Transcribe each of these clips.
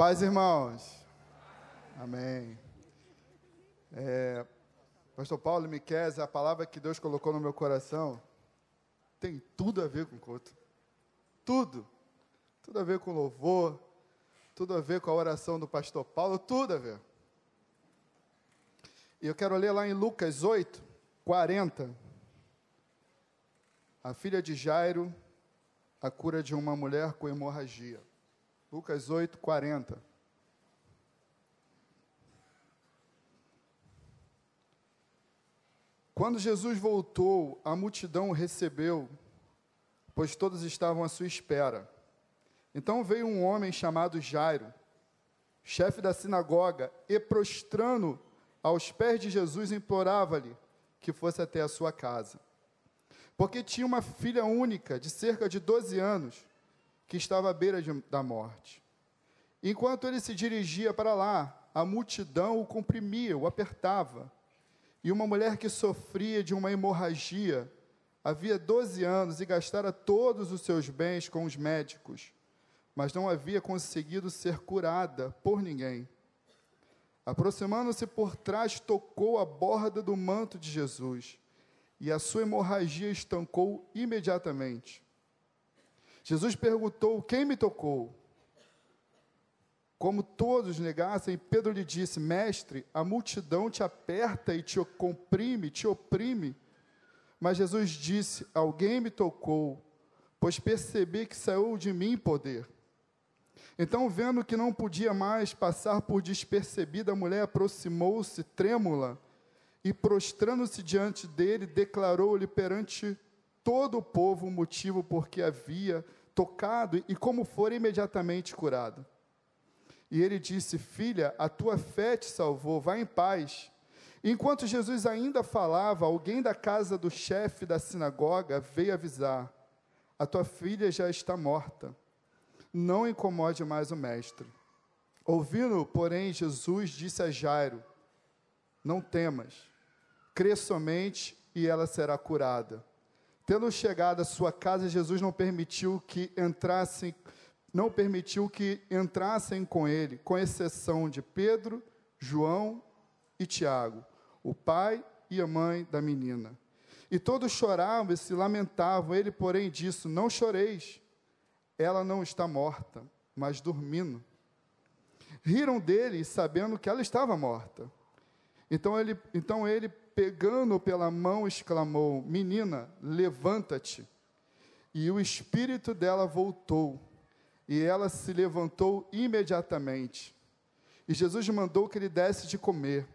paz, irmãos. Amém. É, Pastor Paulo Miquel, a palavra que Deus colocou no meu coração tem tudo a ver com culto. Tudo. Tudo a ver com louvor, tudo a ver com a oração do pastor Paulo, tudo a ver. E eu quero ler lá em Lucas 8, 40. A filha de Jairo, a cura de uma mulher com hemorragia. Lucas 8, 40. Quando Jesus voltou, a multidão o recebeu, pois todos estavam à sua espera. Então veio um homem chamado Jairo, chefe da sinagoga, e prostrando aos pés de Jesus, implorava-lhe que fosse até a sua casa. Porque tinha uma filha única, de cerca de 12 anos, que estava à beira de, da morte. Enquanto ele se dirigia para lá, a multidão o comprimia, o apertava. E uma mulher que sofria de uma hemorragia, havia 12 anos e gastara todos os seus bens com os médicos, mas não havia conseguido ser curada por ninguém. Aproximando-se por trás, tocou a borda do manto de Jesus, e a sua hemorragia estancou imediatamente. Jesus perguntou: Quem me tocou? Como todos negassem, Pedro lhe disse: Mestre, a multidão te aperta e te comprime, te oprime. Mas Jesus disse: Alguém me tocou, pois percebi que saiu de mim poder. Então, vendo que não podia mais passar por despercebida, a mulher aproximou-se trêmula e, prostrando-se diante dele, declarou-lhe perante todo o povo o motivo por que havia tocado e como fora imediatamente curado. E ele disse: Filha, a tua fé te salvou, vá em paz. Enquanto Jesus ainda falava, alguém da casa do chefe da sinagoga veio avisar: A tua filha já está morta. Não incomode mais o mestre. Ouvindo, porém, Jesus disse a Jairo: Não temas, crê somente e ela será curada. Tendo chegado à sua casa, Jesus não permitiu que entrassem não permitiu que entrassem com ele, com exceção de Pedro, João e Tiago, o pai e a mãe da menina. E todos choravam e se lamentavam. Ele, porém, disse: Não choreis, ela não está morta, mas dormindo. Riram dele, sabendo que ela estava morta. Então ele, então ele pegando pela mão, exclamou: Menina, levanta-te. E o espírito dela voltou e ela se levantou imediatamente. E Jesus mandou que ele desse de comer.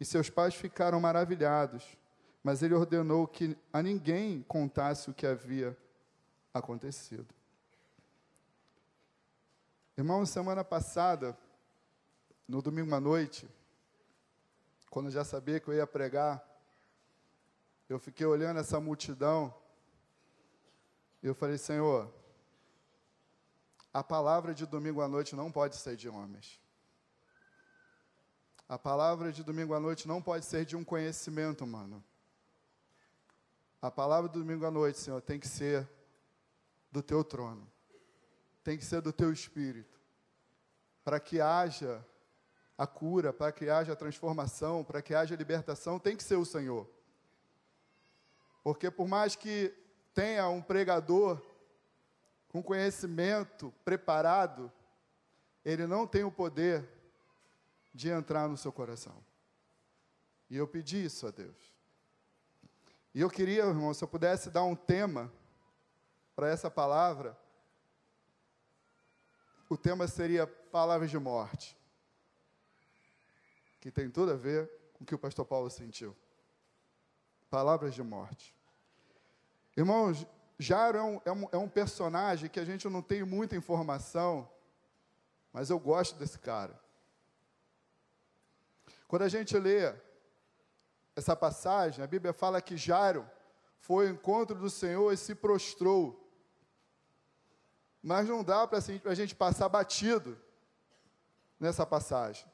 E seus pais ficaram maravilhados. Mas ele ordenou que a ninguém contasse o que havia acontecido. Irmão, semana passada, no domingo à noite, quando eu já sabia que eu ia pregar, eu fiquei olhando essa multidão. E eu falei, Senhor, a palavra de domingo à noite não pode ser de homens. A palavra de domingo à noite não pode ser de um conhecimento humano. A palavra do domingo à noite, Senhor, tem que ser do teu trono. Tem que ser do teu espírito. Para que haja a cura, para que haja a transformação, para que haja a libertação, tem que ser o Senhor. Porque por mais que tenha um pregador com conhecimento preparado, ele não tem o poder de entrar no seu coração. E eu pedi isso a Deus. E eu queria, irmão, se eu pudesse dar um tema para essa palavra, o tema seria palavras de morte, que tem tudo a ver com o que o pastor Paulo sentiu. Palavras de morte. Irmãos, Jairo é um, é, um, é um personagem que a gente não tem muita informação, mas eu gosto desse cara. Quando a gente lê essa passagem, a Bíblia fala que Jairo foi ao encontro do Senhor e se prostrou. Mas não dá para a gente passar batido nessa passagem.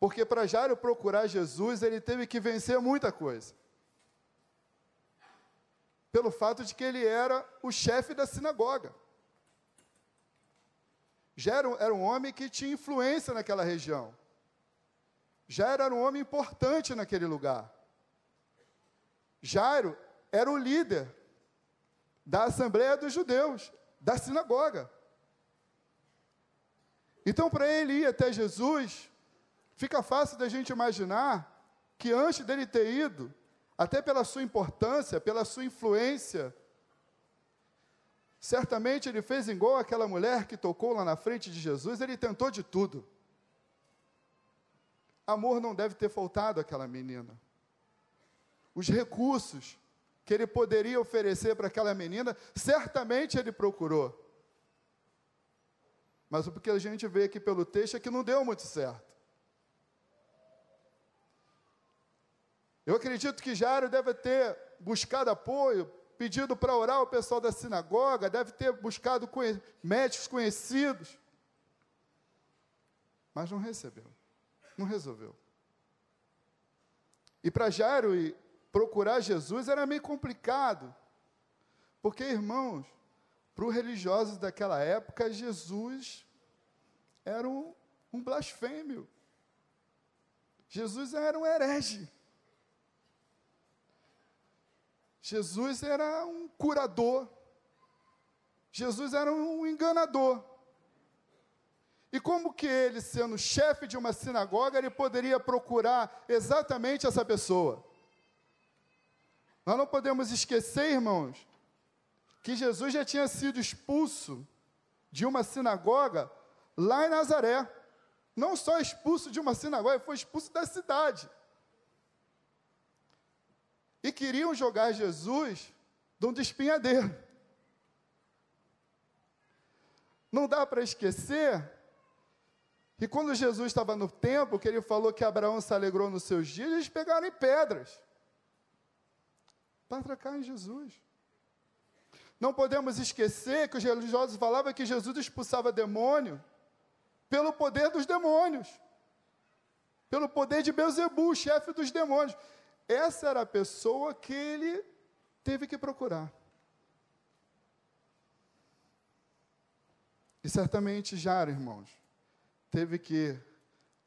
Porque para Jairo procurar Jesus, ele teve que vencer muita coisa pelo fato de que ele era o chefe da sinagoga. já era, era um homem que tinha influência naquela região. Já era um homem importante naquele lugar. Jairo era o líder da Assembleia dos Judeus, da sinagoga. Então, para ele ir até Jesus, fica fácil da gente imaginar que antes dele ter ido, até pela sua importância, pela sua influência, certamente ele fez igual aquela mulher que tocou lá na frente de Jesus, ele tentou de tudo. Amor não deve ter faltado àquela menina. Os recursos que ele poderia oferecer para aquela menina, certamente ele procurou. Mas o que a gente vê aqui pelo texto é que não deu muito certo. Eu acredito que Jairo deve ter buscado apoio, pedido para orar o pessoal da sinagoga, deve ter buscado conhe médicos conhecidos, mas não recebeu, não resolveu. E para Jairo procurar Jesus era meio complicado, porque, irmãos, para os religiosos daquela época, Jesus era um, um blasfêmio. Jesus era um herege. Jesus era um curador. Jesus era um enganador. E como que ele, sendo chefe de uma sinagoga, ele poderia procurar exatamente essa pessoa? Nós não podemos esquecer, irmãos, que Jesus já tinha sido expulso de uma sinagoga lá em Nazaré. Não só expulso de uma sinagoga, ele foi expulso da cidade e queriam jogar Jesus de um despinhadeiro. Não dá para esquecer que quando Jesus estava no templo, que ele falou que Abraão se alegrou nos seus dias, eles pegaram em pedras para atracar em Jesus. Não podemos esquecer que os religiosos falavam que Jesus expulsava demônio pelo poder dos demônios, pelo poder de Beuzebu, chefe dos demônios. Essa era a pessoa que ele teve que procurar. E certamente Jara, irmãos, teve que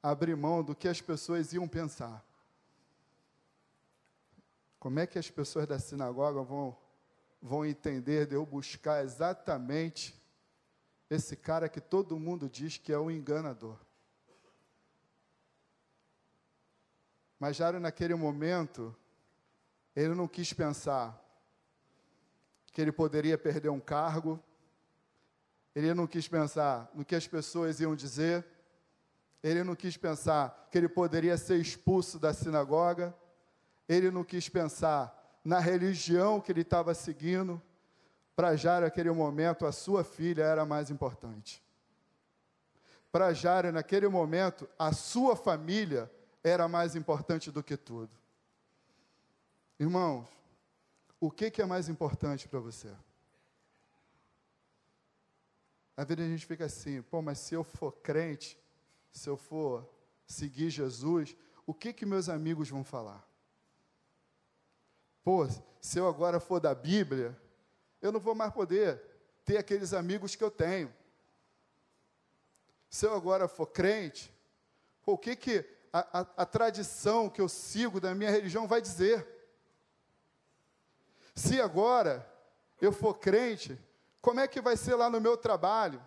abrir mão do que as pessoas iam pensar. Como é que as pessoas da sinagoga vão, vão entender de eu buscar exatamente esse cara que todo mundo diz que é o enganador? Mas Jairo, naquele momento, ele não quis pensar que ele poderia perder um cargo, ele não quis pensar no que as pessoas iam dizer, ele não quis pensar que ele poderia ser expulso da sinagoga, ele não quis pensar na religião que ele estava seguindo. Para Jairo, naquele momento, a sua filha era mais importante. Para Jairo, naquele momento, a sua família era mais importante do que tudo. Irmãos, o que, que é mais importante para você? Às vezes a gente fica assim, pô, mas se eu for crente, se eu for seguir Jesus, o que que meus amigos vão falar? Pô, se eu agora for da Bíblia, eu não vou mais poder ter aqueles amigos que eu tenho. Se eu agora for crente, pô, o que que a, a, a tradição que eu sigo da minha religião vai dizer. Se agora eu for crente, como é que vai ser lá no meu trabalho?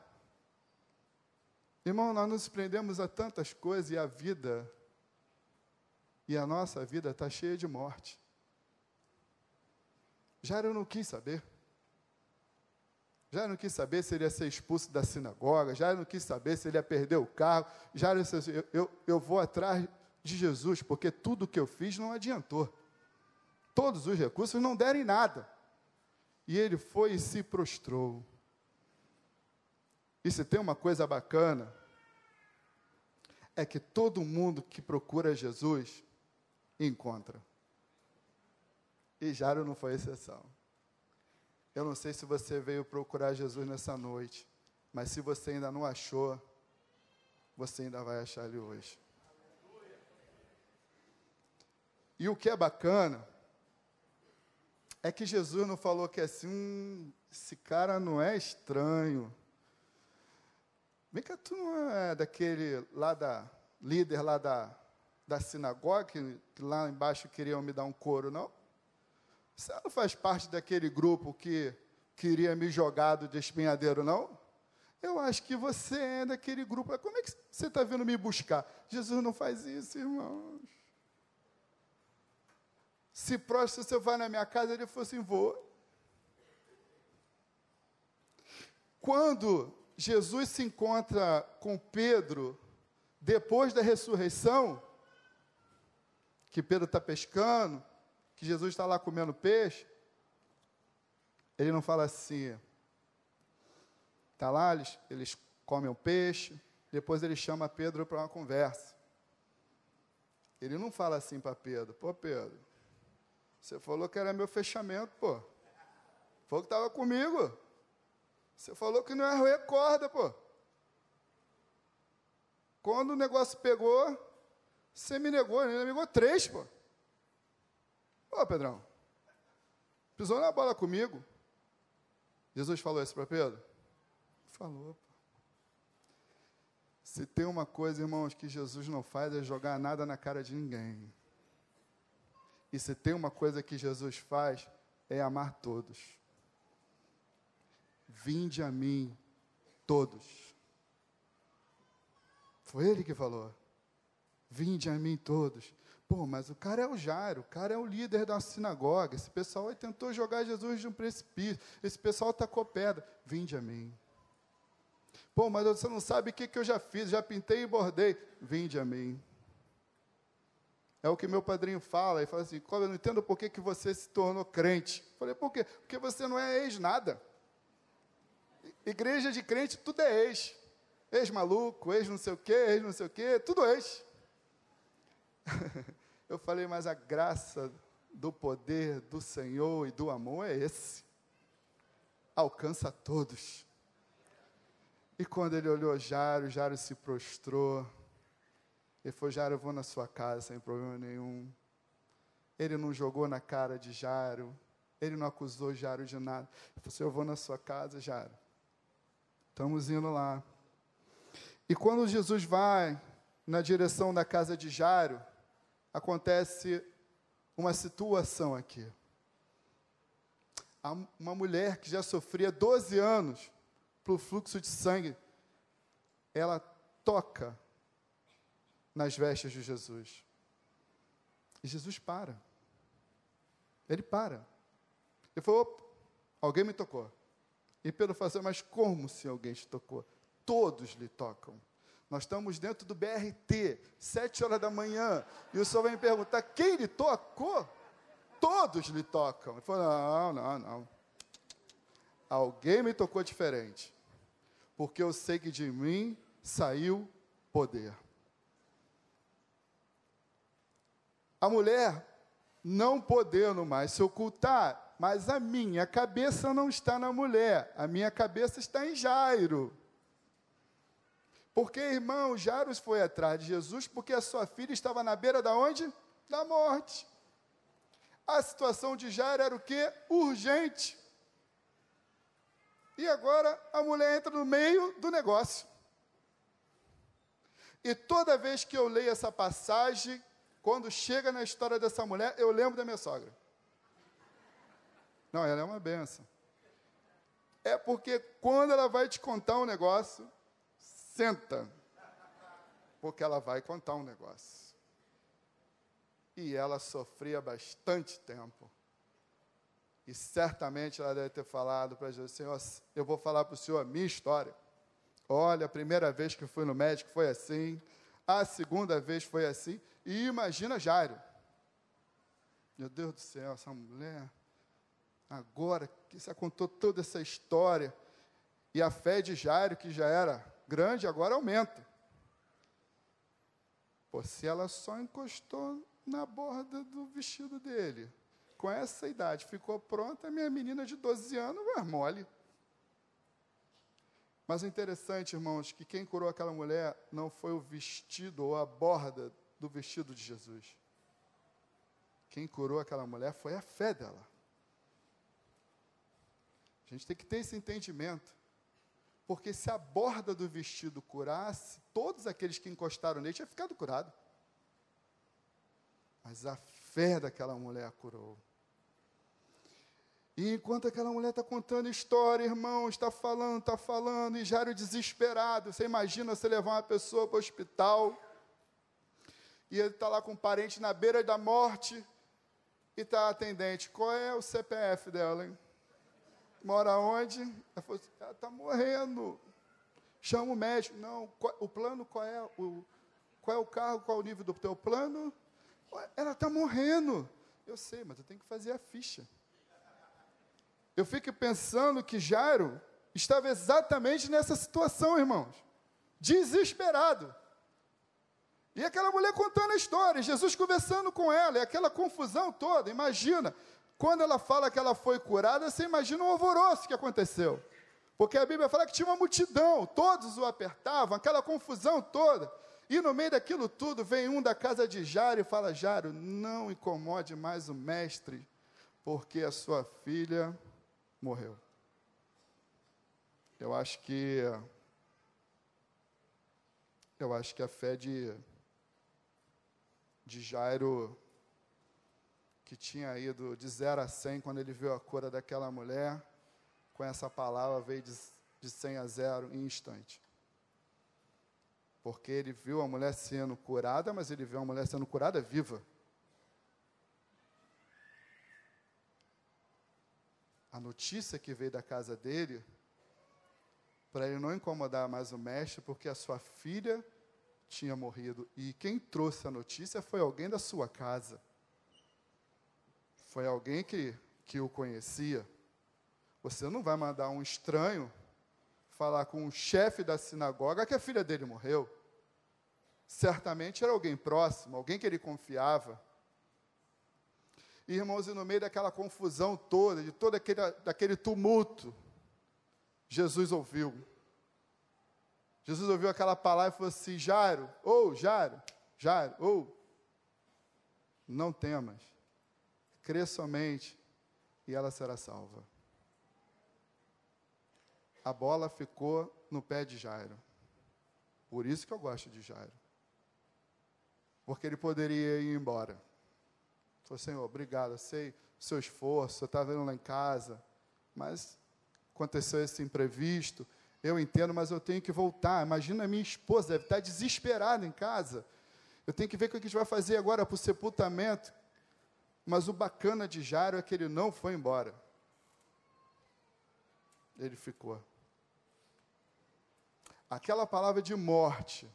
Irmão, nós nos prendemos a tantas coisas e a vida, e a nossa vida está cheia de morte. Já eu não quis saber. Já não quis saber se ele ia ser expulso da sinagoga, já não quis saber se ele ia perder o carro, já eu, eu, eu vou atrás de Jesus, porque tudo que eu fiz não adiantou. Todos os recursos não deram em nada. E ele foi e se prostrou. E se tem uma coisa bacana, é que todo mundo que procura Jesus encontra. E Jairo não foi exceção. Eu não sei se você veio procurar Jesus nessa noite, mas se você ainda não achou, você ainda vai achar ele hoje. E o que é bacana é que Jesus não falou que assim, hum, esse cara não é estranho. Vem cá, tu não é daquele lá da líder lá da, da sinagoga, que, que lá embaixo queriam me dar um couro, não? Você não faz parte daquele grupo que queria me jogar do espinhadeiro, não? Eu acho que você é daquele grupo. Como é que você está vindo me buscar? Jesus não faz isso, irmãos. Se próximo você vai na minha casa, ele falou assim: vou. Quando Jesus se encontra com Pedro, depois da ressurreição, que Pedro está pescando, que Jesus está lá comendo peixe, ele não fala assim, está lá, eles, eles comem o peixe, depois ele chama Pedro para uma conversa. Ele não fala assim para Pedro, pô Pedro, você falou que era meu fechamento, pô. Falou que estava comigo. Você falou que não ia roer corda, pô. Quando o negócio pegou, você me negou, ele me negou três, pô. Ô, Pedrão, pisou na bola comigo. Jesus falou isso para Pedro? Falou. Se tem uma coisa, irmãos, que Jesus não faz é jogar nada na cara de ninguém. E se tem uma coisa que Jesus faz, é amar todos. Vinde a mim, todos. Foi ele que falou. Vinde a mim todos. Pô, mas o cara é o Jairo, o cara é o líder da sinagoga. Esse pessoal aí tentou jogar Jesus de um precipício. Esse pessoal tacou pedra. Vinde a mim. Pô, mas você não sabe o que, que eu já fiz, já pintei e bordei. Vinde a mim. É o que meu padrinho fala. Ele fala assim: eu não entendo por que, que você se tornou crente. Eu falei, por quê? Porque você não é ex-nada. Igreja de crente, tudo é ex. Ex-maluco, ex não sei o quê, ex não sei o quê, tudo ex. Eu falei, mas a graça do poder do Senhor e do amor é esse. Alcança todos. E quando ele olhou Jairo, Jairo se prostrou. Ele falou, Jairo, eu vou na sua casa sem problema nenhum. Ele não jogou na cara de Jairo. Ele não acusou Jairo de nada. Ele falou assim, eu vou na sua casa, Jairo. Estamos indo lá. E quando Jesus vai na direção da casa de Jairo, acontece uma situação aqui. Há uma mulher que já sofria 12 anos pelo fluxo de sangue, ela toca nas vestes de Jesus. E Jesus para. Ele para. Ele falou: alguém me tocou. E Pedro falou assim, mas como se alguém te tocou? Todos lhe tocam. Nós estamos dentro do BRT, sete horas da manhã, e o senhor vai me perguntar, quem lhe tocou? Todos lhe tocam. Ele falou, não, não, não. Alguém me tocou diferente, porque eu sei que de mim saiu poder. A mulher, não podendo mais se ocultar, mas a minha cabeça não está na mulher, a minha cabeça está em Jairo. Porque, irmão, Jairo foi atrás de Jesus porque a sua filha estava na beira da onde? Da morte. A situação de Jairo era o quê? Urgente. E agora a mulher entra no meio do negócio. E toda vez que eu leio essa passagem, quando chega na história dessa mulher, eu lembro da minha sogra. Não, ela é uma benção. É porque quando ela vai te contar um negócio, senta. Porque ela vai contar um negócio. E ela sofria bastante tempo. E certamente ela deve ter falado para Jesus: Senhor, eu vou falar para o Senhor a minha história. Olha, a primeira vez que fui no médico foi assim, a segunda vez foi assim, e imagina Jairo. Meu Deus do céu, essa mulher agora que você contou toda essa história, e a fé de Jairo, que já era grande, agora aumenta. Pô, se ela só encostou na borda do vestido dele, com essa idade, ficou pronta, minha menina de 12 anos vai mole. Mas o interessante, irmãos, que quem curou aquela mulher não foi o vestido ou a borda do vestido de Jesus. Quem curou aquela mulher foi a fé dela. A gente tem que ter esse entendimento. Porque se a borda do vestido curasse, todos aqueles que encostaram nele tinham ficado curado. Mas a fé daquela mulher curou. E enquanto aquela mulher está contando história, irmão, está falando, está falando, e Jairo desesperado. Você imagina você levar uma pessoa para o hospital, e ele está lá com um parente na beira da morte, e está atendente. Qual é o CPF dela, hein? Mora onde? Ela falou assim, ela está morrendo. Chama o médico. Não, qual, o plano qual é? O, qual é o carro, qual é o nível do teu plano? Ela está morrendo. Eu sei, mas eu tenho que fazer a ficha. Eu fico pensando que Jairo estava exatamente nessa situação, irmãos. Desesperado. E aquela mulher contando a história, Jesus conversando com ela, e aquela confusão toda. Imagina, quando ela fala que ela foi curada, você imagina o alvoroço que aconteceu. Porque a Bíblia fala que tinha uma multidão, todos o apertavam, aquela confusão toda. E no meio daquilo tudo, vem um da casa de Jairo e fala: Jairo, não incomode mais o mestre, porque a sua filha morreu. Eu acho que. Eu acho que a fé de, de Jairo, que tinha ido de 0 a 100 quando ele viu a cura daquela mulher, com essa palavra veio de, de 100 a 0 em instante. Porque ele viu a mulher sendo curada, mas ele viu a mulher sendo curada viva. A notícia que veio da casa dele, para ele não incomodar mais o mestre, porque a sua filha tinha morrido. E quem trouxe a notícia foi alguém da sua casa. Foi alguém que, que o conhecia. Você não vai mandar um estranho falar com o chefe da sinagoga que a filha dele morreu. Certamente era alguém próximo, alguém que ele confiava. Irmãos, e no meio daquela confusão toda, de todo aquele, daquele tumulto, Jesus ouviu. Jesus ouviu aquela palavra e falou assim: Jairo, ou oh, Jairo, Jairo, ou, oh, não temas, crê somente e ela será salva a bola ficou no pé de Jairo. Por isso que eu gosto de Jairo. Porque ele poderia ir embora. Falou, Senhor, obrigado, eu sei o seu esforço, eu estava vendo lá em casa, mas aconteceu esse imprevisto, eu entendo, mas eu tenho que voltar. Imagina a minha esposa, deve estar desesperada em casa. Eu tenho que ver o que a gente vai fazer agora para o sepultamento. Mas o bacana de Jairo é que ele não foi embora. Ele ficou aquela palavra de morte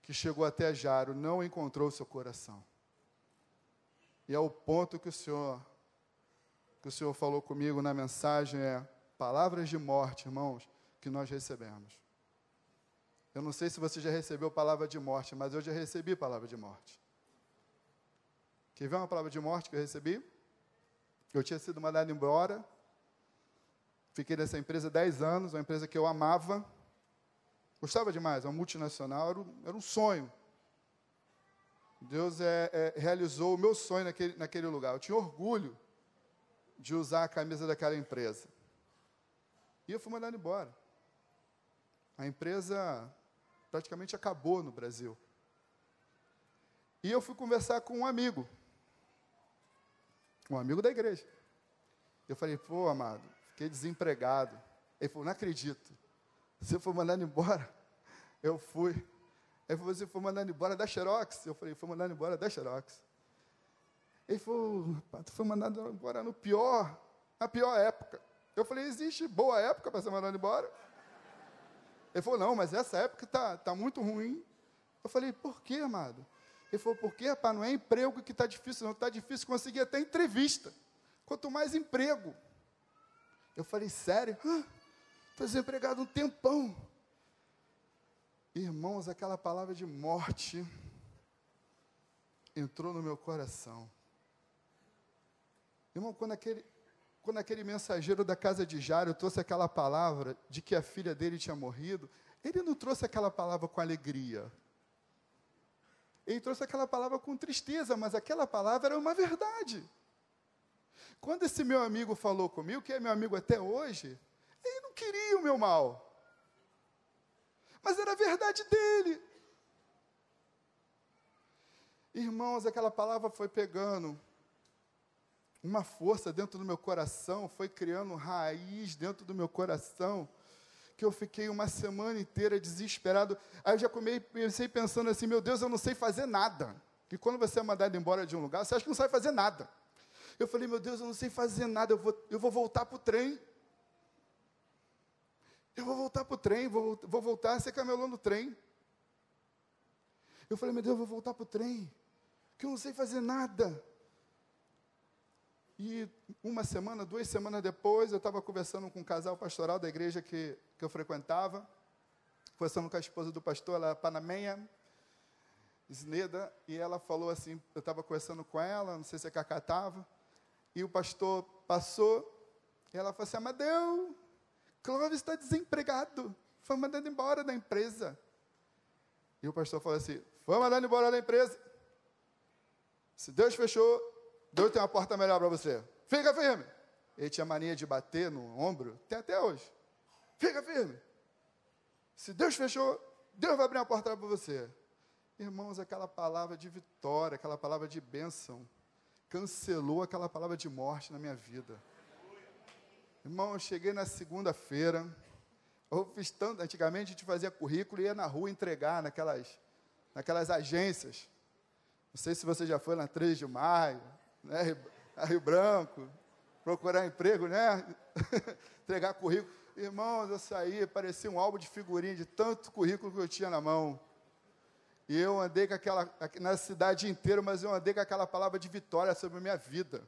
que chegou até Jairo não encontrou seu coração. E é o ponto que o Senhor que o Senhor falou comigo na mensagem é palavras de morte, irmãos, que nós recebemos. Eu não sei se você já recebeu palavra de morte, mas eu já recebi palavra de morte. Quer ver uma palavra de morte que eu recebi? Eu tinha sido mandado embora Fiquei nessa empresa 10 anos, uma empresa que eu amava. Gostava demais, uma multinacional, era, era um sonho. Deus é, é, realizou o meu sonho naquele, naquele lugar. Eu tinha orgulho de usar a camisa daquela empresa. E eu fui mandado embora. A empresa praticamente acabou no Brasil. E eu fui conversar com um amigo, um amigo da igreja. Eu falei, pô, amado, Fiquei desempregado. Ele falou, não acredito. Você foi mandado embora? Eu fui. Ele falou, você foi mandado embora da Xerox? Eu falei, foi mandado embora da Xerox. Ele falou, tu foi mandado embora no pior, na pior época. Eu falei, existe boa época para ser mandado embora? Ele falou, não, mas essa época está tá muito ruim. Eu falei, por quê, amado? Ele falou, porque, rapaz, não é emprego que está difícil, não. Está difícil conseguir até entrevista. Quanto mais emprego. Eu falei, sério? Estou desempregado um tempão. Irmãos, aquela palavra de morte entrou no meu coração. Irmão, quando aquele, quando aquele mensageiro da casa de Jário trouxe aquela palavra de que a filha dele tinha morrido, ele não trouxe aquela palavra com alegria. Ele trouxe aquela palavra com tristeza, mas aquela palavra era uma verdade. Quando esse meu amigo falou comigo, que é meu amigo até hoje, Ele não queria o meu mal. Mas era a verdade dele. Irmãos, aquela palavra foi pegando uma força dentro do meu coração, foi criando raiz dentro do meu coração, que eu fiquei uma semana inteira desesperado. Aí eu já comecei pensando assim: meu Deus, eu não sei fazer nada. Que quando você é mandado embora de um lugar, você acha que não sabe fazer nada. Eu falei: meu Deus, eu não sei fazer nada, eu vou, eu vou voltar para o trem. Eu vou voltar para o trem, vou, vou voltar a ser camelô no trem. Eu falei: meu Deus, eu vou voltar para o trem, que eu não sei fazer nada. E uma semana, duas semanas depois, eu estava conversando com um casal pastoral da igreja que, que eu frequentava, conversando com a esposa do pastor, ela é panamenha, Sneda, e ela falou assim, eu estava conversando com ela, não sei se a Cacá estava, e o pastor passou, e ela falou assim, Amadeu, Clóvis está desempregado, foi mandado embora da empresa. E o pastor falou assim, foi mandado embora da empresa. Se Deus fechou, Deus tem uma porta melhor para você. Fica firme. Ele tinha mania de bater no ombro, tem até hoje. Fica firme. Se Deus fechou, Deus vai abrir uma porta para você. Irmãos, aquela palavra de vitória, aquela palavra de bênção, cancelou aquela palavra de morte na minha vida. Irmão, eu cheguei na segunda-feira, eu fiz tanto, antigamente a gente fazia currículo e ia na rua entregar naquelas, naquelas agências. Não sei se você já foi na 3 de maio, né, a Rio Branco, procurar emprego, né? Entregar currículo. Irmãos, eu saí, parecia um álbum de figurinha de tanto currículo que eu tinha na mão. E eu andei com aquela, na cidade inteira, mas eu andei com aquela palavra de vitória sobre a minha vida.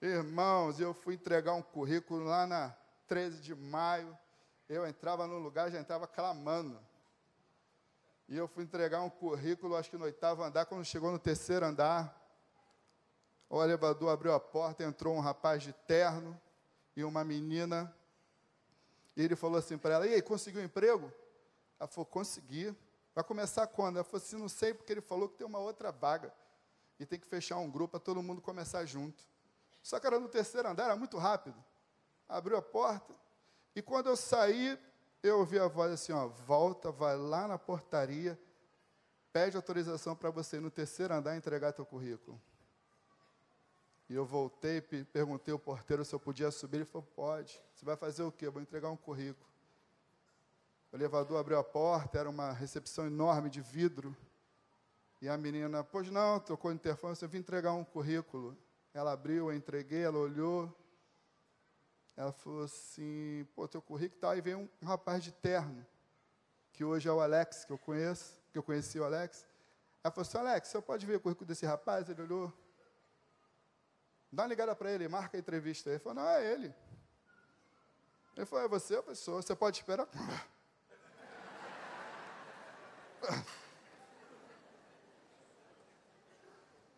Irmãos, eu fui entregar um currículo lá na 13 de maio. Eu entrava no lugar, já entrava clamando. E eu fui entregar um currículo, acho que no oitavo andar, quando chegou no terceiro andar, o elevador abriu a porta, entrou um rapaz de terno e uma menina. E ele falou assim para ela: E aí, conseguiu um emprego? Ela falou: Consegui. Vai começar quando? Ela falou assim: Não sei, porque ele falou que tem uma outra vaga. E tem que fechar um grupo para todo mundo começar junto. Só que era no terceiro andar, era muito rápido. Abriu a porta. E quando eu saí, eu ouvi a voz assim, ó, volta, vai lá na portaria, pede autorização para você ir no terceiro andar entregar teu currículo. E eu voltei, perguntei ao porteiro se eu podia subir, ele falou, pode. Você vai fazer o quê? Eu vou entregar um currículo. O elevador abriu a porta, era uma recepção enorme de vidro. E a menina, pois não, tocou o interfone, eu vim entregar um currículo. Ela abriu, eu entreguei, ela olhou, ela falou assim, pô, teu currículo tá, aí vem um, um, rapaz de terno, que hoje é o Alex, que eu conheço, que eu conheci o Alex. Ela falou assim, Alex, você pode ver o currículo desse rapaz? Ele olhou, dá uma ligada para ele, marca a entrevista. Ele falou, não, é ele. Ele falou, é você, pessoa, você pode esperar?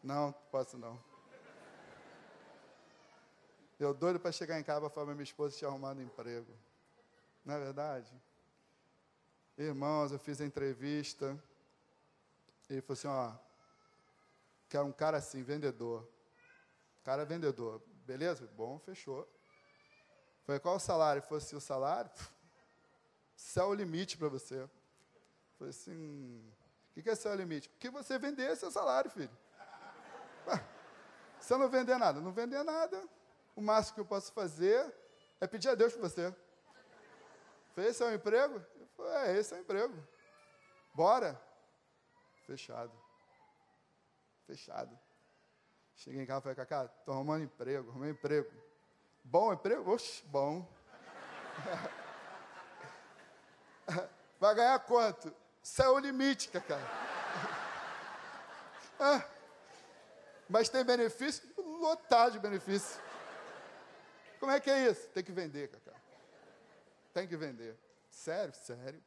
Não, posso não. Eu doido para chegar em casa para falar minha esposa tinha arrumado emprego. Não é verdade? Irmãos, eu fiz a entrevista. Ele falou assim, ó, quero um cara assim, vendedor. Cara vendedor. Beleza? Bom, fechou. Foi qual o salário? Foi assim, o salário? Céu é o limite para você. Foi assim, o que é céu é o limite? O que você vender é seu salário, filho. Você não vender nada? Não vender nada o máximo que eu posso fazer é pedir a Deus por você. Falei, esse é o emprego? Eu falei, é, esse é o emprego. Bora. Fechado. Fechado. Cheguei em casa e falei, Cacá, estou arrumando emprego, arrumei emprego. Bom emprego? Oxe, bom. Vai ganhar quanto? Céu é o limite, Cacá. ah, mas tem benefício? Lotado de benefício. Como é que é isso? Tem que vender, Cacá. Tem que vender. Sério? Sério.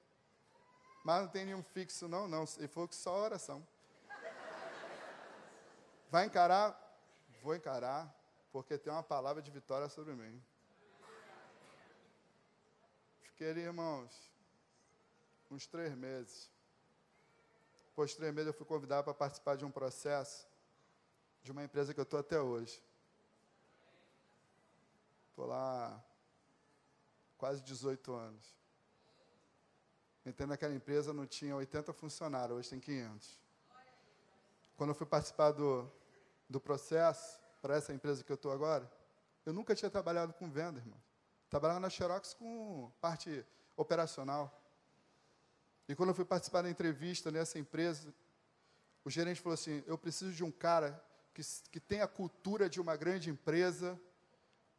Mas não tem nenhum fixo, não, não. Ele falou que só oração. Vai encarar? Vou encarar, porque tem uma palavra de vitória sobre mim. Fiquei irmãos, uns três meses. Depois de três meses, eu fui convidado para participar de um processo de uma empresa que eu estou até hoje. Estou lá quase 18 anos. Entrei naquela empresa, não tinha 80 funcionários, hoje tem 500. Quando eu fui participar do, do processo para essa empresa que eu estou agora, eu nunca tinha trabalhado com venda, irmão. Trabalhava na Xerox com parte operacional. E quando eu fui participar da entrevista nessa empresa, o gerente falou assim: Eu preciso de um cara que, que tem a cultura de uma grande empresa,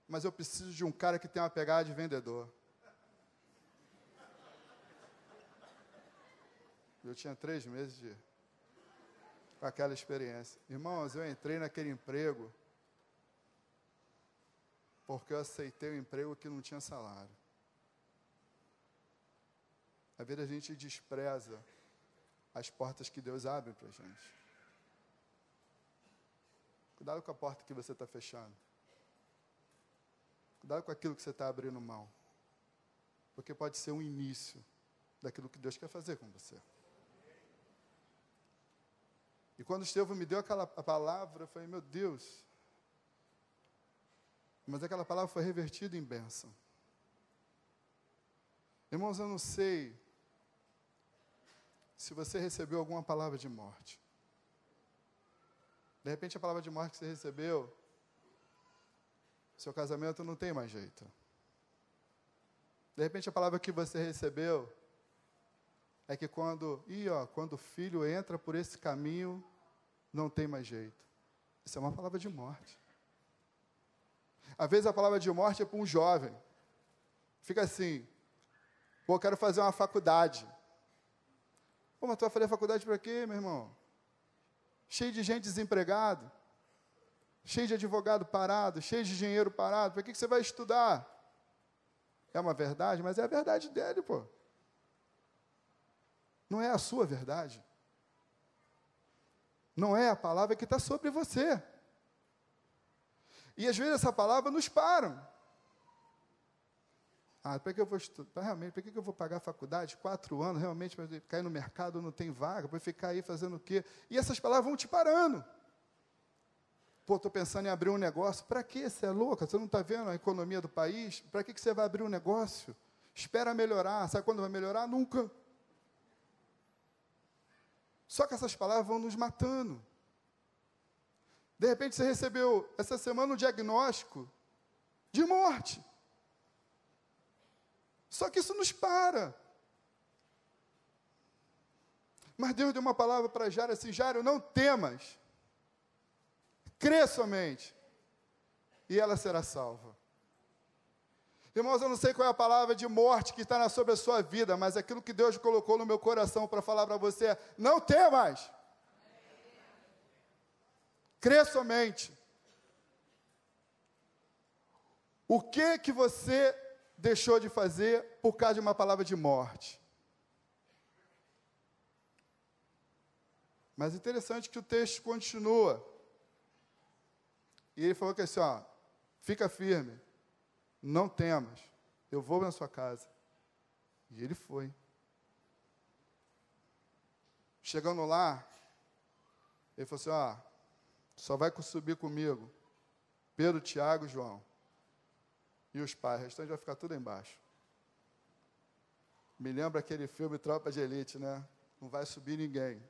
mas eu preciso de um cara que tem uma pegada de vendedor. Eu tinha três meses de, com aquela experiência. Irmãos, eu entrei naquele emprego porque eu aceitei um emprego que não tinha salário. Às vezes a gente despreza as portas que Deus abre para a gente. Cuidado com a porta que você está fechando. Cuidado com aquilo que você está abrindo mão. Porque pode ser um início daquilo que Deus quer fazer com você. E quando Estevão me deu aquela palavra, eu falei, meu Deus, mas aquela palavra foi revertida em bênção. Irmãos, eu não sei se você recebeu alguma palavra de morte. De repente, a palavra de morte que você recebeu, seu casamento não tem mais jeito. De repente, a palavra que você recebeu é que quando, e ó, quando o filho entra por esse caminho, não tem mais jeito. Isso é uma palavra de morte. Às vezes a palavra de morte é para um jovem. Fica assim, pô, eu quero fazer uma faculdade. Pô, mas tu vai fazer faculdade para quê, meu irmão? Cheio de gente desempregado, cheio de advogado parado, cheio de engenheiro parado. Para que, que você vai estudar? É uma verdade, mas é a verdade dele, pô. Não é a sua verdade. Não é a palavra que está sobre você. E às vezes essa palavra nos param. Ah, para que eu vou estudar? Realmente, para que eu vou pagar faculdade? Quatro anos, realmente, para cair no mercado não tem vaga, para ficar aí fazendo o quê? E essas palavras vão te parando. Pô, estou pensando em abrir um negócio. Para que você é louca? Você não está vendo a economia do país? Para que, que você vai abrir um negócio? Espera melhorar. Sabe quando vai melhorar? Nunca. Só que essas palavras vão nos matando. De repente você recebeu essa semana um diagnóstico de morte. Só que isso nos para. Mas Deus deu uma palavra para Jário assim: Jário, não temas, crê somente, e ela será salva. Irmãos, eu não sei qual é a palavra de morte que está sobre a sua vida, mas aquilo que Deus colocou no meu coração para falar para você é: não temas. Crê somente. O que que você deixou de fazer por causa de uma palavra de morte? Mas interessante que o texto continua. E ele falou que assim, ó, fica firme, não temas, eu vou na sua casa. E ele foi. Chegando lá, ele falou assim, ó, só vai subir comigo Pedro, Tiago e João. E os pais, o restante vai ficar tudo embaixo. Me lembra aquele filme Tropa de Elite, né? Não vai subir ninguém.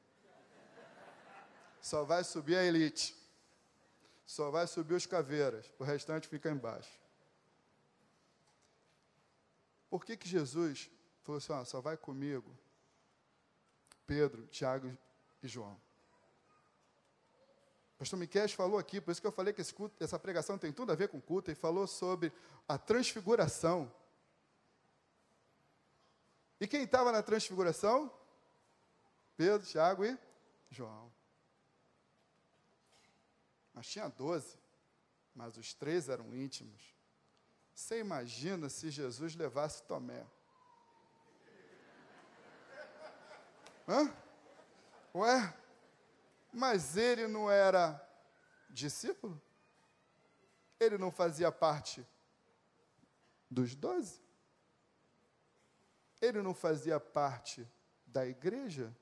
Só vai subir a elite. Só vai subir os caveiras. O restante fica embaixo. Por que, que Jesus falou assim: ó, só vai comigo Pedro, Tiago e João? pastor Miquel falou aqui, por isso que eu falei que culto, essa pregação tem tudo a ver com culto, ele falou sobre a transfiguração. E quem estava na transfiguração? Pedro, Tiago e João. Mas tinha doze, mas os três eram íntimos. Você imagina se Jesus levasse Tomé? Hã? Ué? Mas ele não era discípulo? Ele não fazia parte dos doze? Ele não fazia parte da igreja?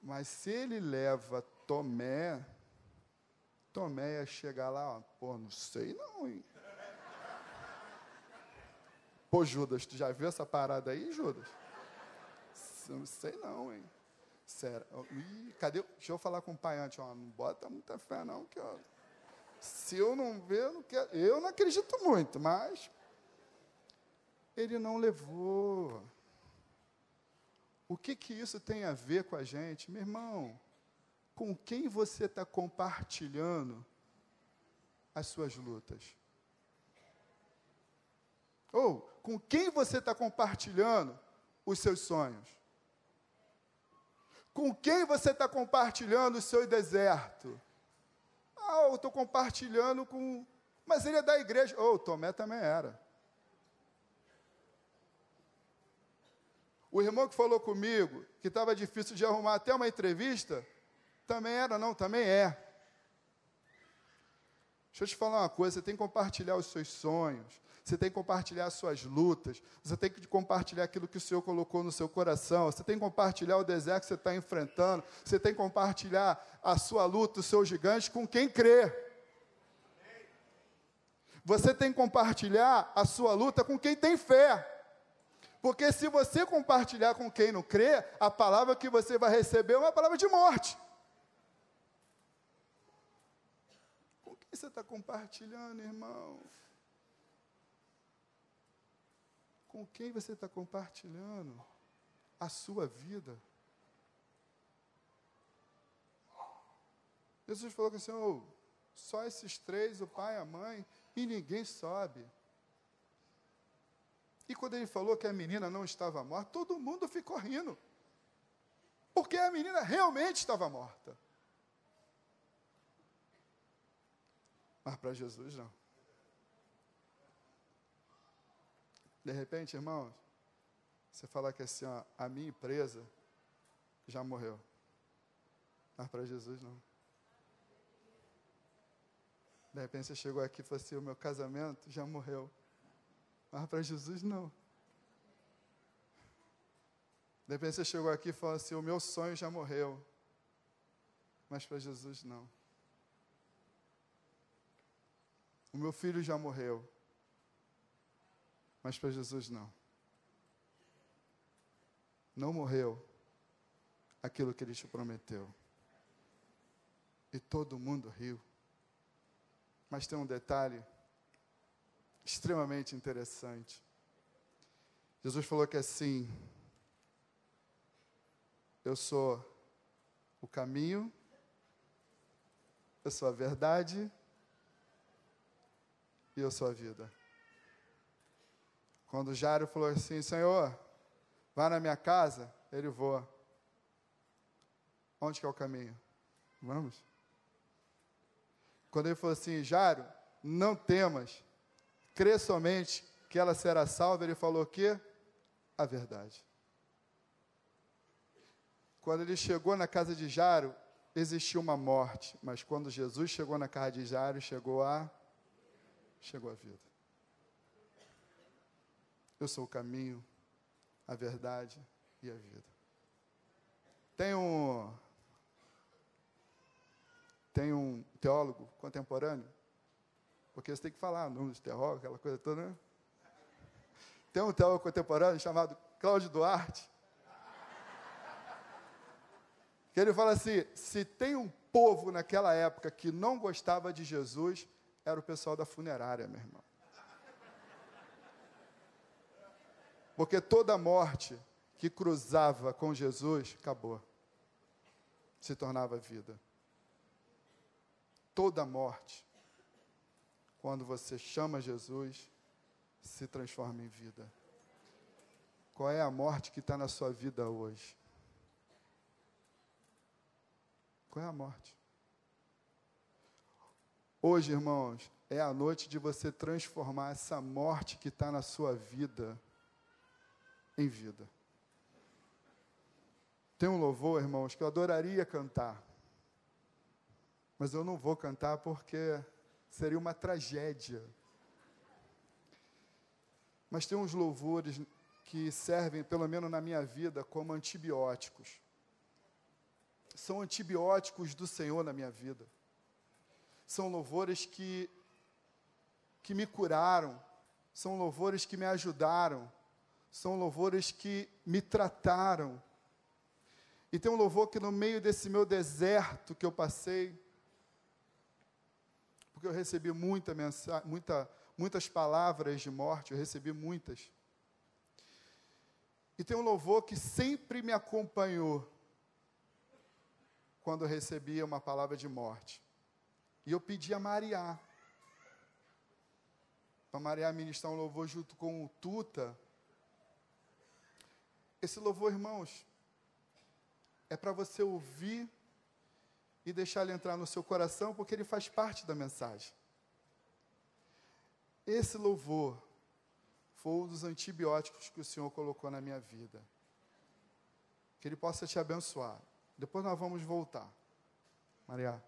Mas se ele leva Tomé, Tomé ia chegar lá, ó, pô, não sei não, hein? Pô, Judas, tu já viu essa parada aí, Judas? Não sei não, hein? Sério. Ih, cadê? Deixa eu falar com o pai antes, ó, não bota muita fé não, que ó, se eu não ver, não, quero, eu não acredito muito, mas ele não levou. O que que isso tem a ver com a gente? Meu irmão, com quem você está compartilhando as suas lutas? Ou com quem você está compartilhando os seus sonhos? Com quem você está compartilhando o seu deserto? Ah, eu estou compartilhando com. Mas ele é da igreja. Oh, Tomé também era. O irmão que falou comigo, que estava difícil de arrumar até uma entrevista, também era, não, também é. Deixa eu te falar uma coisa: você tem que compartilhar os seus sonhos, você tem que compartilhar as suas lutas, você tem que compartilhar aquilo que o Senhor colocou no seu coração, você tem que compartilhar o deserto que você está enfrentando, você tem que compartilhar a sua luta, o seu gigante com quem crê. Você tem que compartilhar a sua luta com quem tem fé. Porque se você compartilhar com quem não crê, a palavra que você vai receber é uma palavra de morte. Quem você está compartilhando, irmão? Com quem você está compartilhando a sua vida? Jesus falou assim: oh, só esses três, o pai, a mãe, e ninguém sobe. E quando ele falou que a menina não estava morta, todo mundo ficou rindo. Porque a menina realmente estava morta. Mas para Jesus não. De repente, irmãos, você fala que assim, ó, a minha empresa já morreu. Mas para Jesus não. De repente você chegou aqui e falou assim, o meu casamento já morreu. Mas para Jesus não. De repente você chegou aqui e falou assim, o meu sonho já morreu. Mas para Jesus não. O meu filho já morreu mas para Jesus não. Não morreu aquilo que ele te prometeu. E todo mundo riu. Mas tem um detalhe extremamente interessante. Jesus falou que assim, eu sou o caminho, eu sou a verdade e a vida. Quando Jairo falou assim: Senhor, vá na minha casa, ele voa. Onde que é o caminho? Vamos. Quando ele falou assim: Jairo, não temas, crê somente que ela será salva, ele falou o quê? A verdade. Quando ele chegou na casa de Jairo, existiu uma morte, mas quando Jesus chegou na casa de Jairo, chegou a chegou a vida. Eu sou o caminho, a verdade e a vida. Tem um, tem um teólogo contemporâneo, porque você tem que falar o nome de teólogo, aquela coisa toda, né? Tem um teólogo contemporâneo chamado Cláudio Duarte, que ele fala assim: se tem um povo naquela época que não gostava de Jesus, era o pessoal da funerária, meu irmão. Porque toda morte que cruzava com Jesus acabou. Se tornava vida. Toda morte, quando você chama Jesus, se transforma em vida. Qual é a morte que está na sua vida hoje? Qual é a morte? Hoje, irmãos, é a noite de você transformar essa morte que está na sua vida em vida. Tem um louvor, irmãos, que eu adoraria cantar. Mas eu não vou cantar porque seria uma tragédia. Mas tem uns louvores que servem, pelo menos na minha vida, como antibióticos. São antibióticos do Senhor na minha vida. São louvores que, que me curaram, são louvores que me ajudaram, são louvores que me trataram. E tem um louvor que no meio desse meu deserto que eu passei, porque eu recebi muita mensagem, muita, muitas palavras de morte, eu recebi muitas. E tem um louvor que sempre me acompanhou quando eu recebia uma palavra de morte. E eu pedi a Maria, para Maria ministrar um louvor junto com o Tuta. Esse louvor, irmãos, é para você ouvir e deixar ele entrar no seu coração, porque ele faz parte da mensagem. Esse louvor foi um dos antibióticos que o Senhor colocou na minha vida. Que Ele possa te abençoar. Depois nós vamos voltar. Maria.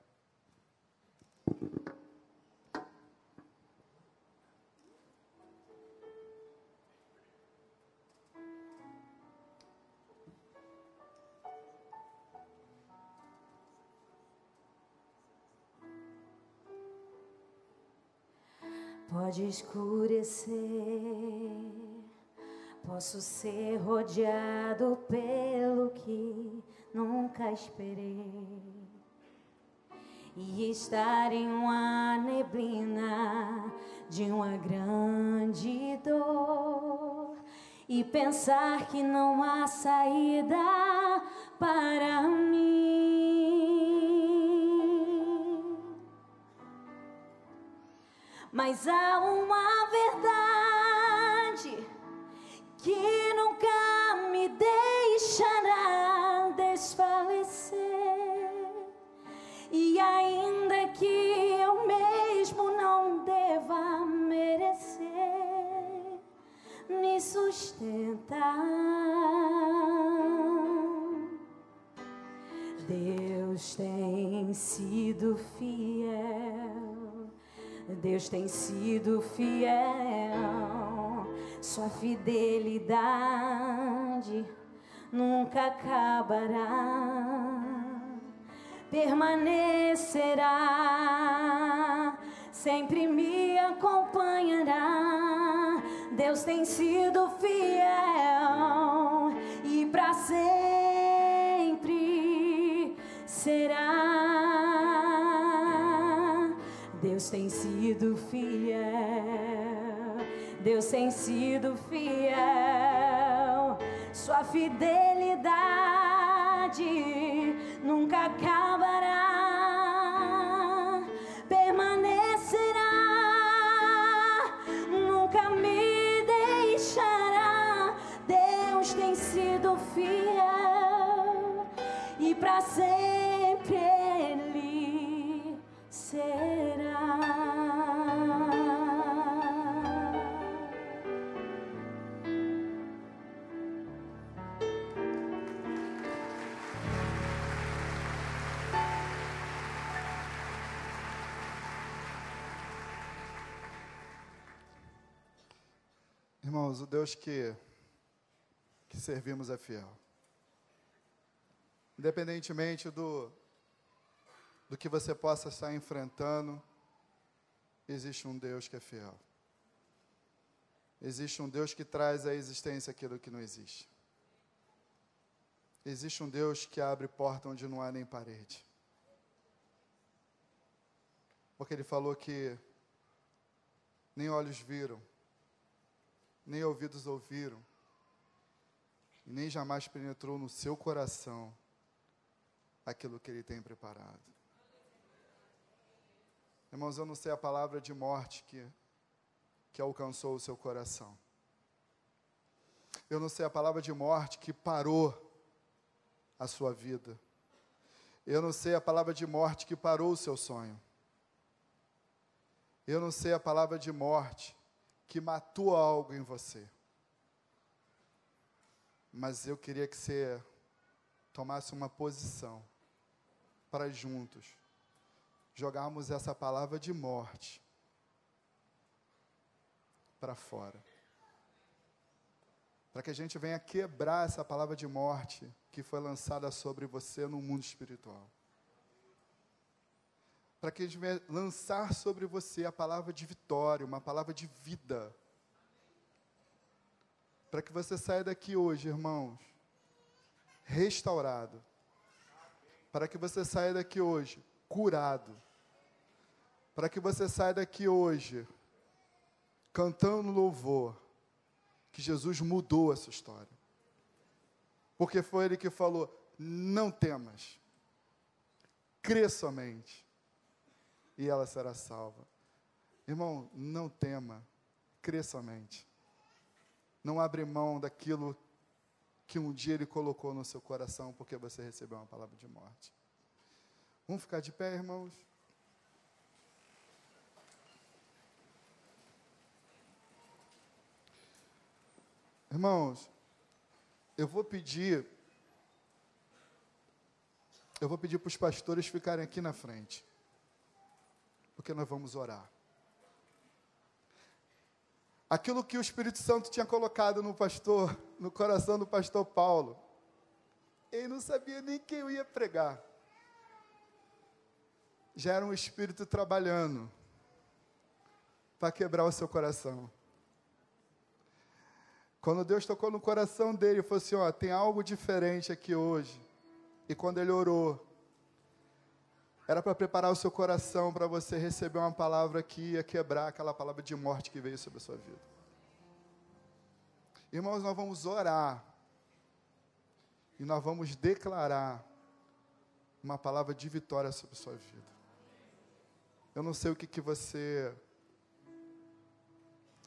Pode escurecer, posso ser rodeado pelo que nunca esperei. E estar em uma neblina de uma grande dor. E pensar que não há saída para mim. Mas há uma verdade que nunca me deixará desfalecer. E ainda que eu mesmo não deva merecer, me sustenta. Deus tem sido fiel. Deus tem sido fiel. Sua fidelidade nunca acabará permanecerá, sempre me acompanhará. Deus tem sido Deus tem sido fiel, Deus tem sido fiel, Sua fidelidade nunca acabará, permanecerá, nunca me deixará. Deus tem sido fiel e para sempre Ele será. Irmãos, o Deus que, que servimos é fiel. Independentemente do, do que você possa estar enfrentando, existe um Deus que é fiel. Existe um Deus que traz à existência aquilo que não existe. Existe um Deus que abre porta onde não há nem parede. Porque Ele falou que nem olhos viram, nem ouvidos ouviram, e nem jamais penetrou no seu coração aquilo que Ele tem preparado. Irmãos, eu não sei a palavra de morte que, que alcançou o seu coração. Eu não sei a palavra de morte que parou a sua vida. Eu não sei a palavra de morte que parou o seu sonho. Eu não sei a palavra de morte que matou algo em você. Mas eu queria que você tomasse uma posição para juntos jogarmos essa palavra de morte para fora. Para que a gente venha quebrar essa palavra de morte que foi lançada sobre você no mundo espiritual. Para que gente venha lançar sobre você a palavra de vitória, uma palavra de vida. Para que você saia daqui hoje, irmãos, restaurado. Para que você saia daqui hoje curado. Para que você saia daqui hoje cantando louvor que Jesus mudou essa história. Porque foi ele que falou: não temas, crê somente, e ela será salva. Irmão, não tema, crê somente. Não abre mão daquilo que um dia ele colocou no seu coração, porque você recebeu uma palavra de morte. Vamos ficar de pé, irmãos? Irmãos, eu vou pedir, eu vou pedir para os pastores ficarem aqui na frente, porque nós vamos orar. Aquilo que o Espírito Santo tinha colocado no pastor, no coração do pastor Paulo, ele não sabia nem quem eu ia pregar. Já era um Espírito trabalhando para quebrar o seu coração. Quando Deus tocou no coração dele, ele falou assim: Ó, tem algo diferente aqui hoje. E quando ele orou, era para preparar o seu coração para você receber uma palavra que ia quebrar aquela palavra de morte que veio sobre a sua vida. Irmãos, nós vamos orar. E nós vamos declarar uma palavra de vitória sobre a sua vida. Eu não sei o que, que você.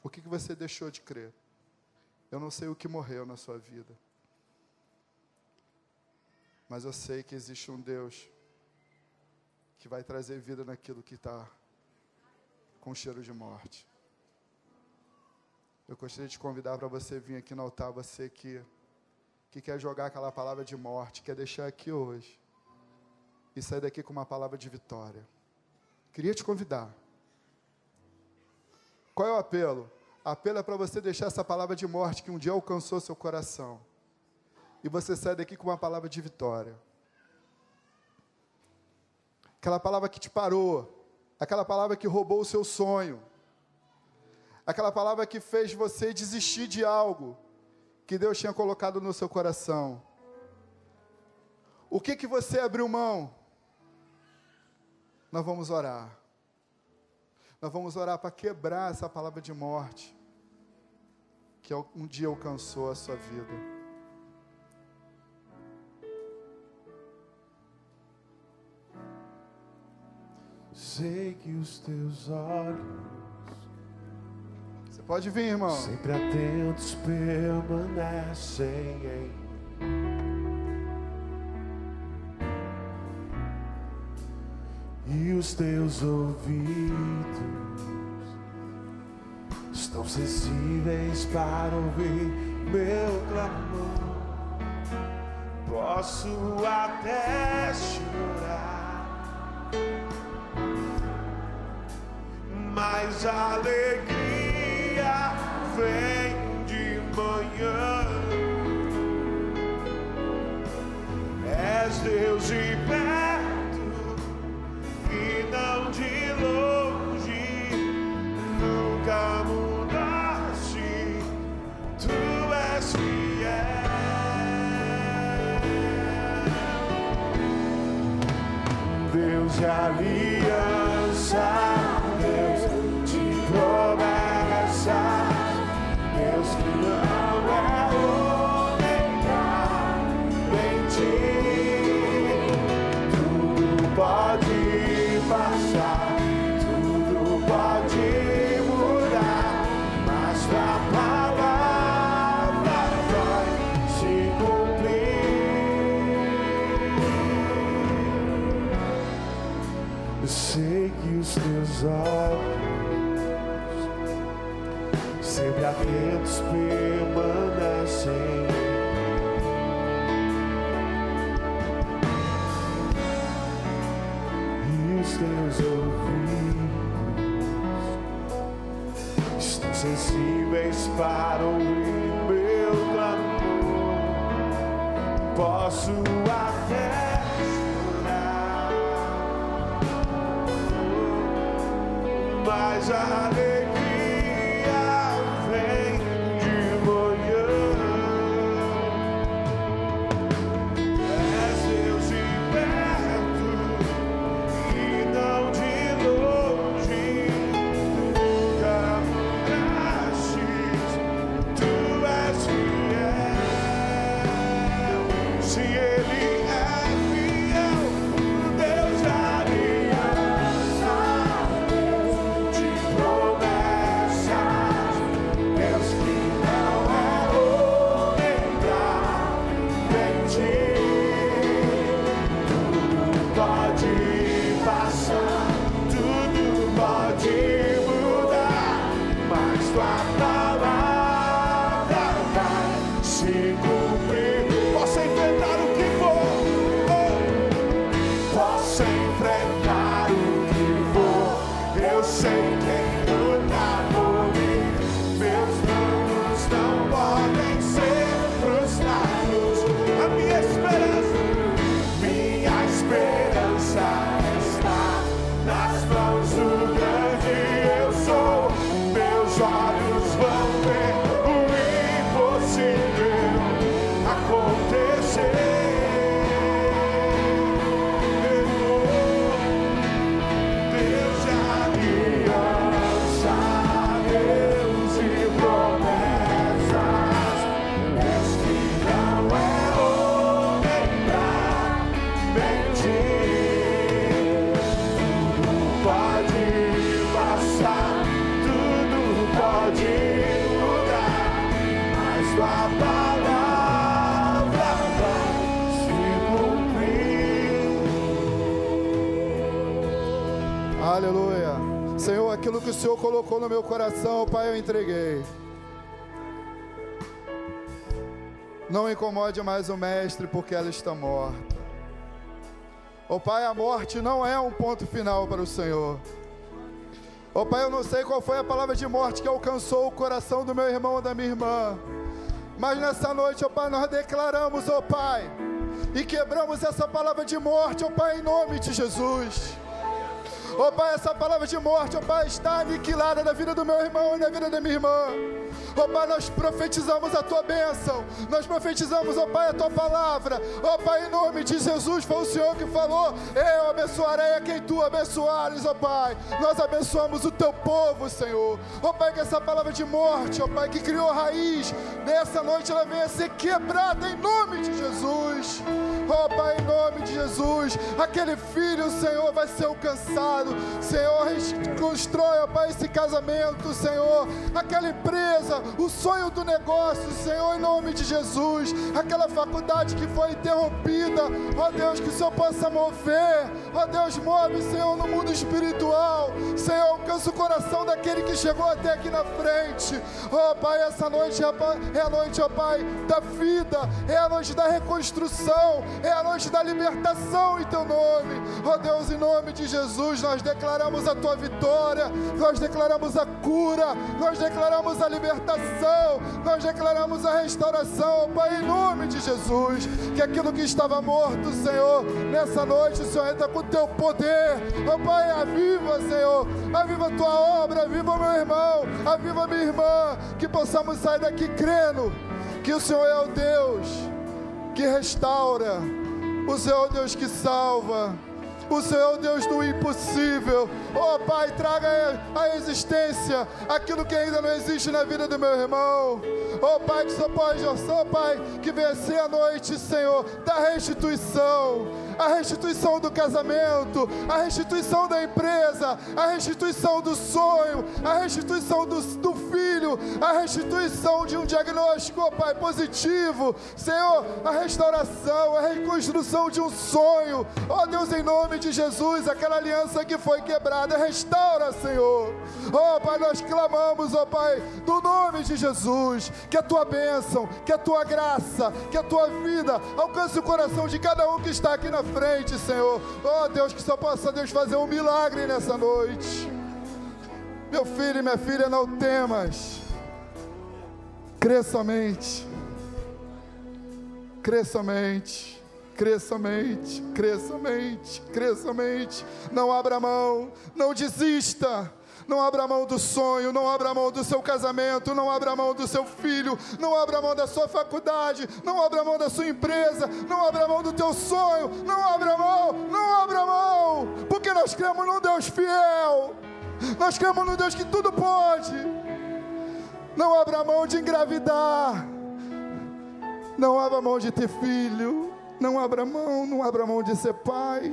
O que, que você deixou de crer. Eu não sei o que morreu na sua vida. Mas eu sei que existe um Deus que vai trazer vida naquilo que está com cheiro de morte. Eu gostaria de convidar para você vir aqui no altar, você que, que quer jogar aquela palavra de morte, quer deixar aqui hoje e sair daqui com uma palavra de vitória. Queria te convidar. Qual é o apelo? Apelo é para você deixar essa palavra de morte que um dia alcançou seu coração. E você sai daqui com uma palavra de vitória. Aquela palavra que te parou. Aquela palavra que roubou o seu sonho. Aquela palavra que fez você desistir de algo que Deus tinha colocado no seu coração. O que que você abriu mão? Nós vamos orar. Nós vamos orar para quebrar essa palavra de morte que um dia alcançou a sua vida. Sei que os teus olhos Você pode vir, irmão. sempre atentos permanecem em e os teus ouvidos estão sensíveis para ouvir meu clamor. Posso até chorar, mas a alegria vem de manhã. És Deus de perto e não de longe, nunca mudaste, tu és fiel. Deus de aliança, vez para ouvir meu clamor. Posso até chorar, mas a alegria. Colocou no meu coração, Pai, eu entreguei. Não incomode mais o Mestre, porque ela está morta. Ó Pai, a morte não é um ponto final para o Senhor. Ó Pai, eu não sei qual foi a palavra de morte que alcançou o coração do meu irmão ou da minha irmã. Mas nessa noite, ó Pai, nós declaramos, ó Pai, e quebramos essa palavra de morte, ó Pai, em nome de Jesus. Ó Pai, essa palavra de morte, ó Pai, está aniquilada na vida do meu irmão e na vida da minha irmã. Ó Pai, nós profetizamos a tua bênção, nós profetizamos, ó Pai, a tua palavra. Ó Pai, em nome de Jesus, foi o Senhor que falou: Eu abençoarei a quem tu abençoares, ó Pai. Nós abençoamos o teu povo, Senhor. Ó Pai, que essa palavra de morte, ó Pai, que criou raiz, nessa noite ela venha ser quebrada em nome de Jesus. Ó Pai, em nome de Jesus, aquele filho, Senhor, vai ser alcançado. Senhor, constrói, ó Pai, esse casamento, Senhor. Aquela empresa, o sonho do negócio, Senhor, em nome de Jesus. Aquela faculdade que foi interrompida, ó Deus, que o Senhor possa mover. Ó Deus, move, Senhor, no mundo espiritual. Senhor, alcança o coração daquele que chegou até aqui na frente. Ó Pai, essa noite é a é noite, ó Pai, da vida, é a noite da reconstrução, é a noite da libertação em Teu nome. Ó Deus, em nome de Jesus, nós declaramos a Tua vitória, nós declaramos a cura, nós declaramos a libertação, nós declaramos a restauração, Pai, em nome de Jesus. Que aquilo que estava morto, Senhor, nessa noite, o Senhor entra com o Teu poder, ó Pai, aviva, Senhor, aviva a Tua obra, aviva meu irmão, aviva minha irmã, que possamos sair daqui crendo que o Senhor é o Deus que restaura, o Senhor Deus que salva. O Senhor Deus do impossível. Oh Pai, traga a existência aquilo que ainda não existe na vida do meu irmão. Oh Pai, que só pode, oh Pai, que vencer a noite, Senhor, da restituição. A restituição do casamento, a restituição da empresa, a restituição do sonho, a restituição do, do filho, a restituição de um diagnóstico, oh Pai, positivo. Senhor, a restauração, a reconstrução de um sonho. Oh Deus, em nome de Jesus, aquela aliança que foi quebrada, restaura, Senhor. Oh Pai, nós clamamos, oh Pai, no nome de Jesus, que a tua bênção, que a tua graça, que a tua vida alcance o coração de cada um que está aqui na frente, Senhor. Oh Deus, que só possa Deus fazer um milagre nessa noite. Meu filho e minha filha, não temas. Crê somente. Crê somente. Crê somente, crê somente, crê somente. Não abra mão, não desista. Não abra mão do sonho, não abra mão do seu casamento, não abra mão do seu filho, não abra mão da sua faculdade, não abra mão da sua empresa, não abra mão do teu sonho, não abra mão, não abra mão, porque nós cremos num Deus fiel, nós cremos num Deus que tudo pode. Não abra mão de engravidar, não abra mão de ter filho, não abra mão, não abra mão de ser pai.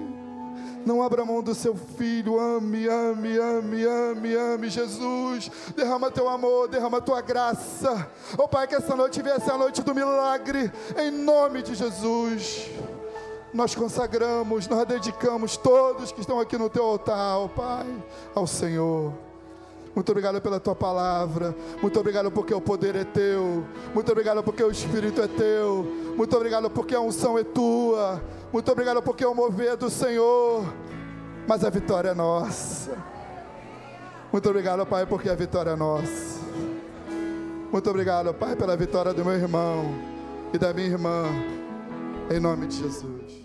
Não abra mão do seu filho. Ame, ame, ame, ame, ame, Jesus. Derrama teu amor, derrama tua graça. Oh Pai, que essa noite ser a noite do milagre. Em nome de Jesus. Nós consagramos, nós dedicamos todos que estão aqui no teu altar, oh Pai, ao Senhor. Muito obrigado pela tua palavra. Muito obrigado porque o poder é teu. Muito obrigado porque o Espírito é teu. Muito obrigado porque a unção é tua. Muito obrigado porque o mover é do Senhor. Mas a vitória é nossa. Muito obrigado, Pai, porque a vitória é nossa. Muito obrigado, Pai, pela vitória do meu irmão e da minha irmã. Em nome de Jesus.